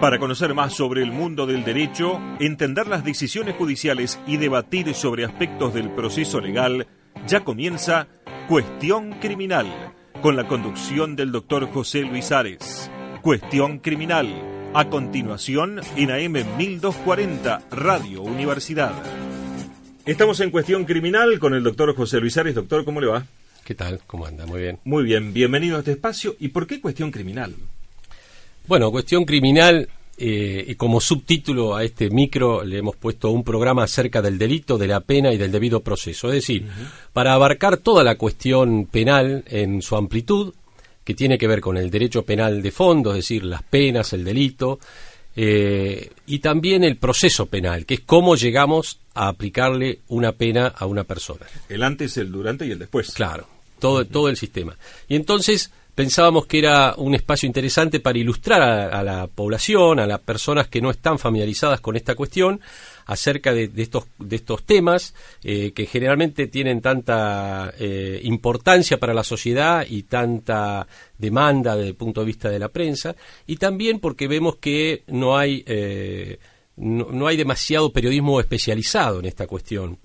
Para conocer más sobre el mundo del derecho, entender las decisiones judiciales y debatir sobre aspectos del proceso legal, ya comienza Cuestión Criminal, con la conducción del doctor José Luis Ares. Cuestión Criminal, a continuación en AM 1240, Radio Universidad. Estamos en Cuestión Criminal con el doctor José Luis Ares. Doctor, ¿cómo le va? ¿Qué tal? ¿Cómo anda? Muy bien. Muy bien, bienvenido a este espacio. ¿Y por qué Cuestión Criminal? Bueno, cuestión criminal, eh, y como subtítulo a este micro le hemos puesto un programa acerca del delito, de la pena y del debido proceso. Es decir, para abarcar toda la cuestión penal en su amplitud, que tiene que ver con el derecho penal de fondo, es decir, las penas, el delito, eh, y también el proceso penal, que es cómo llegamos a aplicarle una pena a una persona. El antes, el durante y el después. Claro, todo, todo el sistema. Y entonces pensábamos que era un espacio interesante para ilustrar a, la población, a las personas que no están familiarizadas con esta cuestión, acerca de, estos, de estos temas eh, que generalmente tienen tanta eh, importancia para la sociedad y tanta demanda desde el punto de vista de la prensa, y también porque vemos que no hay, eh, no hay demasiado periodismo especializado en esta cuestión.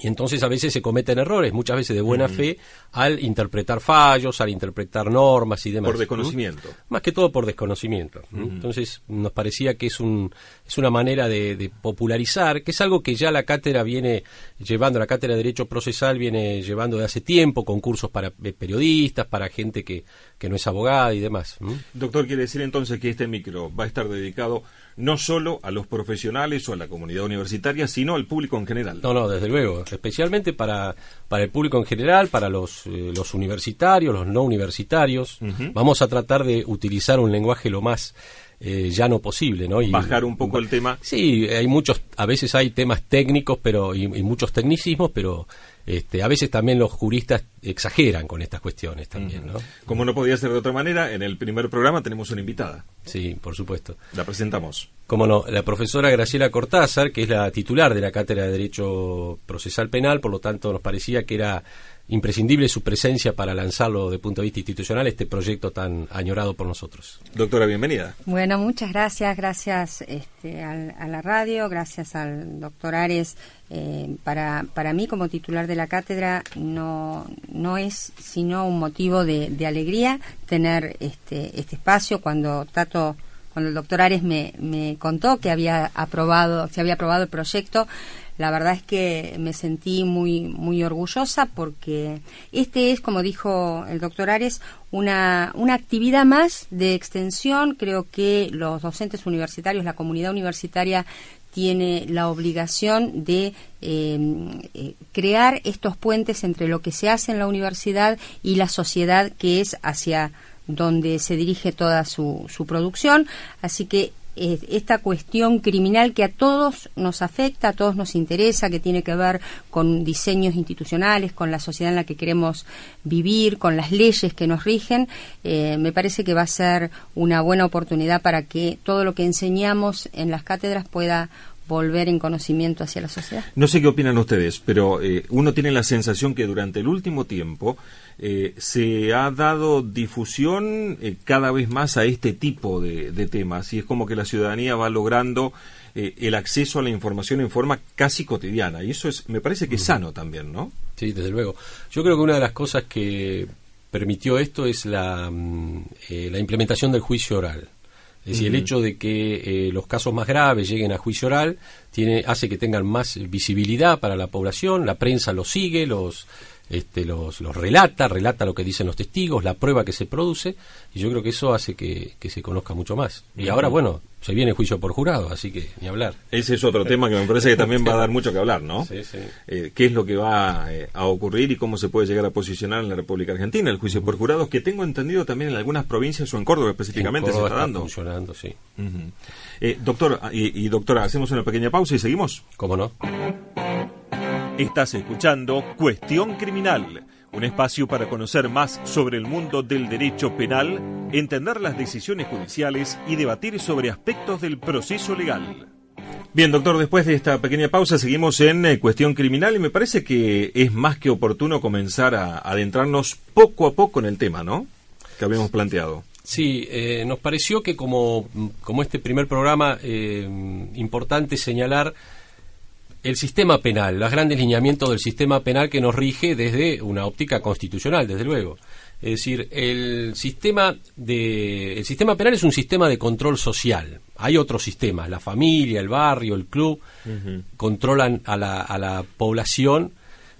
Y entonces a veces se cometen errores, muchas veces de buena fe, al interpretar fallos, al interpretar normas y demás. Por desconocimiento. ¿Mm? Más que todo por desconocimiento. Entonces nos parecía que es, un, es una manera de, de, popularizar, que es algo que ya la cátedra viene llevando, la cátedra de Derecho Procesal viene llevando de hace tiempo, concursos para periodistas, para gente que, que no es abogada y demás. ¿Mm? Doctor, quiere decir entonces que este micro va a estar dedicado no solo a los profesionales o a la comunidad universitaria, sino al público en general. No, no, desde luego, especialmente para, para el público en general, para los, eh, los universitarios, los no universitarios. Uh -huh. Vamos a tratar de utilizar un lenguaje lo más eh, llano posible, ¿no? Y, Bajar un poco el tema. Sí, hay muchos, a veces hay temas técnicos, pero y, y muchos tecnicismos, pero este, a veces también los juristas exageran con estas cuestiones también. ¿no? Como no podía ser de otra manera, en el primer programa tenemos una invitada. Sí, por supuesto. La presentamos. Como no, la profesora Graciela Cortázar, que es la titular de la Cátedra de Derecho Procesal Penal, por lo tanto nos parecía que era imprescindible su presencia para lanzarlo de punto de vista institucional este proyecto tan añorado por nosotros. Doctora, bienvenida. Bueno, muchas gracias, gracias este, al, a la radio, gracias al doctor Ares. Eh, para, para mí, como titular de la cátedra, no, no es sino un motivo de, de alegría tener este, este espacio cuando Tato cuando el doctor Ares me, me contó que había aprobado, se había aprobado el proyecto, la verdad es que me sentí muy muy orgullosa porque este es, como dijo el doctor Ares, una, una actividad más de extensión. Creo que los docentes universitarios, la comunidad universitaria tiene la obligación de eh, crear estos puentes entre lo que se hace en la universidad y la sociedad que es hacia donde se dirige toda su, su producción. Así que eh, esta cuestión criminal que a todos nos afecta, a todos nos interesa, que tiene que ver con diseños institucionales, con la sociedad en la que queremos vivir, con las leyes que nos rigen, eh, me parece que va a ser una buena oportunidad para que todo lo que enseñamos en las cátedras pueda volver en conocimiento hacia la sociedad. No sé qué opinan ustedes, pero eh, uno tiene la sensación que durante el último tiempo eh, se ha dado difusión eh, cada vez más a este tipo de, de, temas y es como que la ciudadanía va logrando eh, el acceso a la información en forma casi cotidiana y eso es, me parece que es sano también, ¿no? Sí, desde luego. Yo creo que una de las cosas que permitió esto es la, mm, la implementación del juicio oral. Es decir, uh -huh. el hecho de que eh, los casos más graves lleguen a juicio oral tiene, hace que tengan más visibilidad para la población, la prensa los sigue, los, este, los, los relata, relata lo que dicen los testigos, la prueba que se produce, y yo creo que eso hace que, que se conozca mucho más. Y uh -huh. ahora, bueno, se viene juicio por jurado, así que ni hablar. Ese es otro tema que me parece que también va a dar mucho que hablar, ¿no? Sí, sí. Eh, ¿Qué es lo que va eh, a ocurrir y cómo se puede llegar a posicionar en la República Argentina el juicio por jurados, que tengo entendido también en algunas provincias o en Córdoba específicamente en Córdoba se está, dando? funcionando, sí. Uh -huh. eh, doctor y, y, doctora, hacemos una pequeña pausa y seguimos. ¿Cómo no? Estás escuchando Cuestión Criminal, un espacio para conocer más sobre el mundo del derecho penal, entender las decisiones judiciales y debatir sobre aspectos del proceso legal. Bien, doctor, después de esta pequeña pausa seguimos en eh, cuestión criminal y me parece que es más que oportuno comenzar a adentrarnos poco a poco en el tema, ¿no? Que habíamos planteado. Sí, eh, nos pareció que como, como este primer programa, eh, importante señalar el sistema penal, los grandes lineamientos del sistema penal que nos rige desde una óptica constitucional, desde luego. Es decir, el sistema de el sistema penal es un sistema de control social. Hay otros sistemas, la familia, el barrio, el club controlan a la, a la población,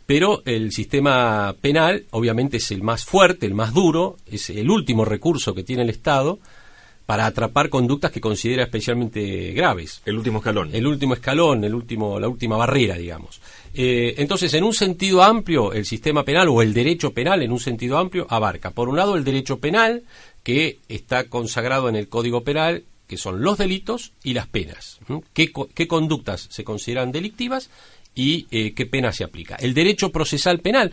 pero el sistema penal obviamente es el más fuerte, el más duro, es el último recurso que tiene el Estado para atrapar conductas que considera especialmente graves. El último escalón. El último escalón, el último, la última barrera, digamos. Eh, entonces, en un sentido amplio, el sistema penal o el derecho penal, en un sentido amplio, abarca, por un lado, el derecho penal, que está consagrado en el Código Penal, que son los delitos y las penas. ¿Qué, qué, conductas se consideran delictivas y eh, qué pena se aplica? El derecho procesal penal,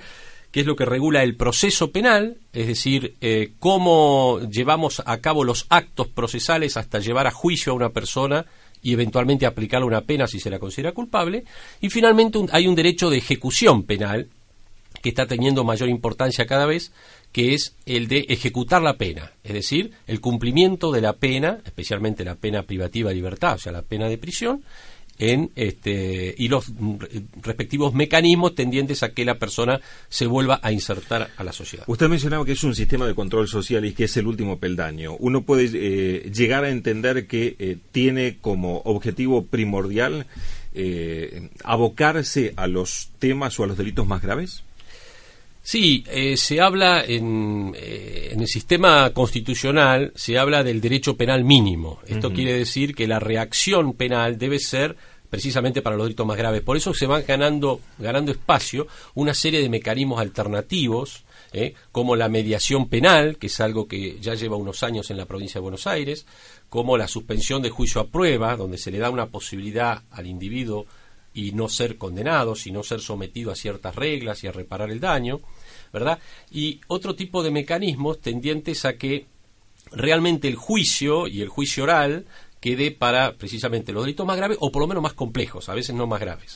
que es lo que regula el proceso penal, es decir, eh, cómo llevamos a cabo los actos procesales hasta llevar a juicio a una persona y eventualmente aplicarle una pena si se la considera culpable. Y finalmente hay un derecho de ejecución penal que está teniendo mayor importancia cada vez, que es el de ejecutar la pena, es decir, el cumplimiento de la pena, especialmente la pena privativa de libertad, o sea, la pena de prisión, en este y los respectivos mecanismos tendientes a que la persona se vuelva a insertar a la sociedad. Usted mencionaba que es un sistema de control social y que es el último peldaño. Uno puede eh, llegar a entender que eh, tiene como objetivo primordial eh, abocarse a los temas o a los delitos más graves. Sí, se habla en, en, el sistema constitucional, se habla del derecho penal mínimo. Esto quiere decir que la reacción penal debe ser precisamente para los delitos más graves. Por eso se van ganando, ganando espacio una serie de mecanismos alternativos, ¿eh? como la mediación penal, que es algo que ya lleva unos años en la provincia de Buenos Aires, como la suspensión de juicio a prueba, donde se le da una posibilidad al individuo y no ser condenado, sino ser sometido a ciertas reglas y a reparar el daño, ¿verdad? Y otro tipo de mecanismos tendientes a que realmente el juicio y el juicio oral quede para precisamente los delitos más graves o por lo menos más complejos, a veces no más graves.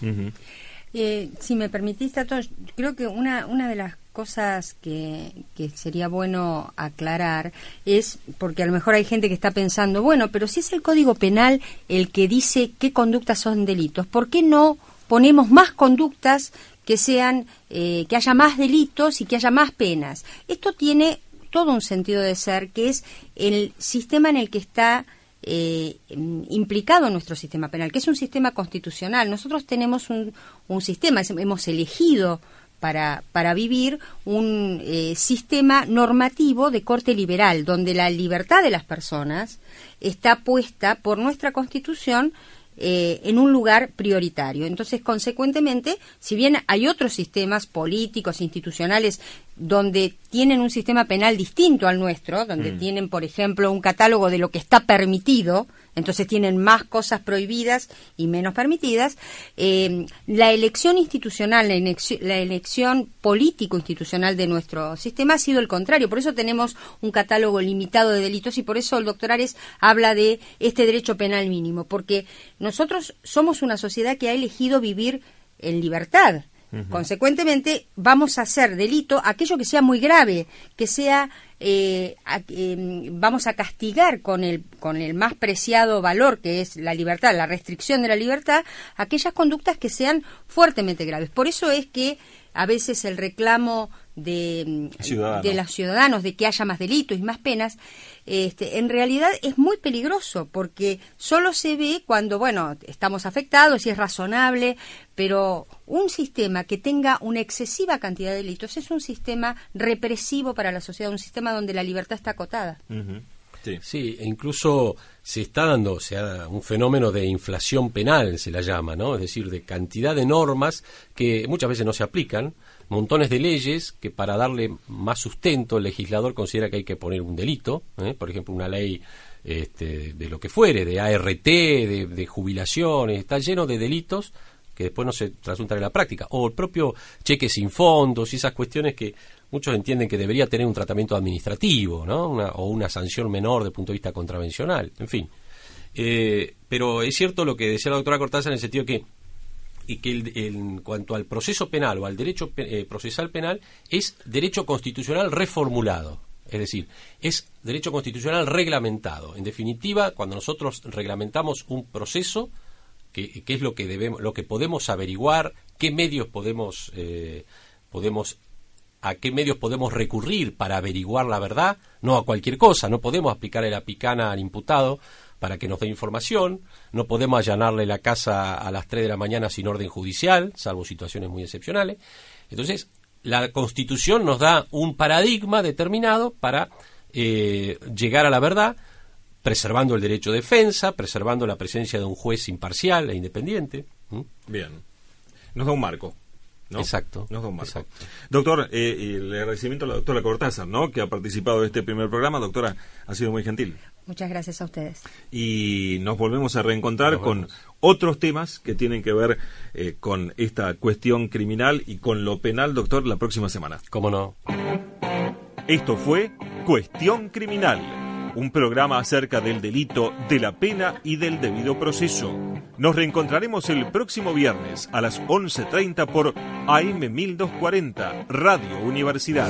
eh, si me permitís, Tato, creo que una, una de las cosas que, que, sería bueno aclarar es, porque a lo mejor hay gente que está pensando, bueno, pero si es el Código Penal el que dice qué conductas son delitos, ¿por qué no ponemos más conductas que sean, eh, que haya más delitos y que haya más penas? Esto tiene todo un sentido de ser, que es el sistema en el que está eh, implicado nuestro sistema penal, que es un sistema constitucional. Nosotros tenemos un, un sistema, hemos elegido para, para vivir un eh, sistema normativo de corte liberal, donde la libertad de las personas está puesta por nuestra Constitución eh, en un lugar prioritario. Entonces, consecuentemente, si bien hay otros sistemas políticos, institucionales, donde tienen un sistema penal distinto al nuestro, donde mm. tienen, por ejemplo, un catálogo de lo que está permitido, entonces tienen más cosas prohibidas y menos permitidas. Eh, la elección institucional, la, la elección político-institucional de nuestro sistema ha sido el contrario. Por eso tenemos un catálogo limitado de delitos y por eso el doctor Ares habla de este derecho penal mínimo, porque nosotros somos una sociedad que ha elegido vivir en libertad Consecuentemente, vamos a hacer delito aquello que sea muy grave, que sea, eh, em, vamos a castigar con el, con el más preciado valor que es la libertad, la restricción de la libertad, aquellas conductas que sean fuertemente graves. Por eso es que a veces el reclamo de, de los ciudadanos de que haya más delitos y más penas, este, en realidad es muy peligroso porque solo se ve cuando, bueno, estamos afectados y es razonable, pero un sistema que tenga una excesiva cantidad de delitos es un sistema represivo para la sociedad, un sistema donde la libertad está acotada. Sí. sí, e incluso se está dando sea, un fenómeno de inflación penal, se la llama, ¿no? Es decir, de cantidad de normas que muchas veces no se aplican, montones de leyes que para darle más sustento el legislador considera que hay que poner un delito, ¿eh? por ejemplo, una ley este, de lo que fuere, de ART, de, jubilaciones, está lleno de delitos que después no se trasuntan en la práctica, o el propio cheque sin fondos y esas cuestiones que muchos entienden que debería tener un tratamiento administrativo, ¿no? o una sanción menor desde el punto de vista contravencional, en fin. Eh, pero es cierto lo que decía la doctora Cortázar en el sentido que y que en cuanto al proceso penal o al derecho eh, procesal penal es derecho constitucional reformulado. Es decir, es derecho constitucional reglamentado. En definitiva, cuando nosotros reglamentamos un proceso, que, es lo que debemos, lo que podemos averiguar, qué medios podemos, eh, podemos a qué medios podemos recurrir para averiguar la verdad, no a cualquier cosa, no podemos aplicarle la picana al imputado para que nos dé información, no podemos allanarle la casa a las 3 de la mañana sin orden judicial, salvo situaciones muy excepcionales. Entonces, la Constitución nos da un paradigma determinado para eh, llegar a la verdad, preservando el derecho de defensa, preservando la presencia de un juez imparcial e independiente. Bien. Nos da un marco. Exacto. Nos da un marco. Doctor, eh, el agradecimiento a la doctora Cortázar, ¿no? que ha participado de este primer programa. Doctora, ha sido muy gentil. Muchas gracias a ustedes. Y nos volvemos a reencontrar con otros temas que tienen que ver eh, con esta cuestión criminal y con lo penal, doctor, la próxima semana. ¿Cómo no? Esto fue Cuestión Criminal, un programa acerca del delito, de la pena y del debido proceso. Nos reencontraremos el próximo viernes a las 11.30 por AM 1240, Radio Universidad.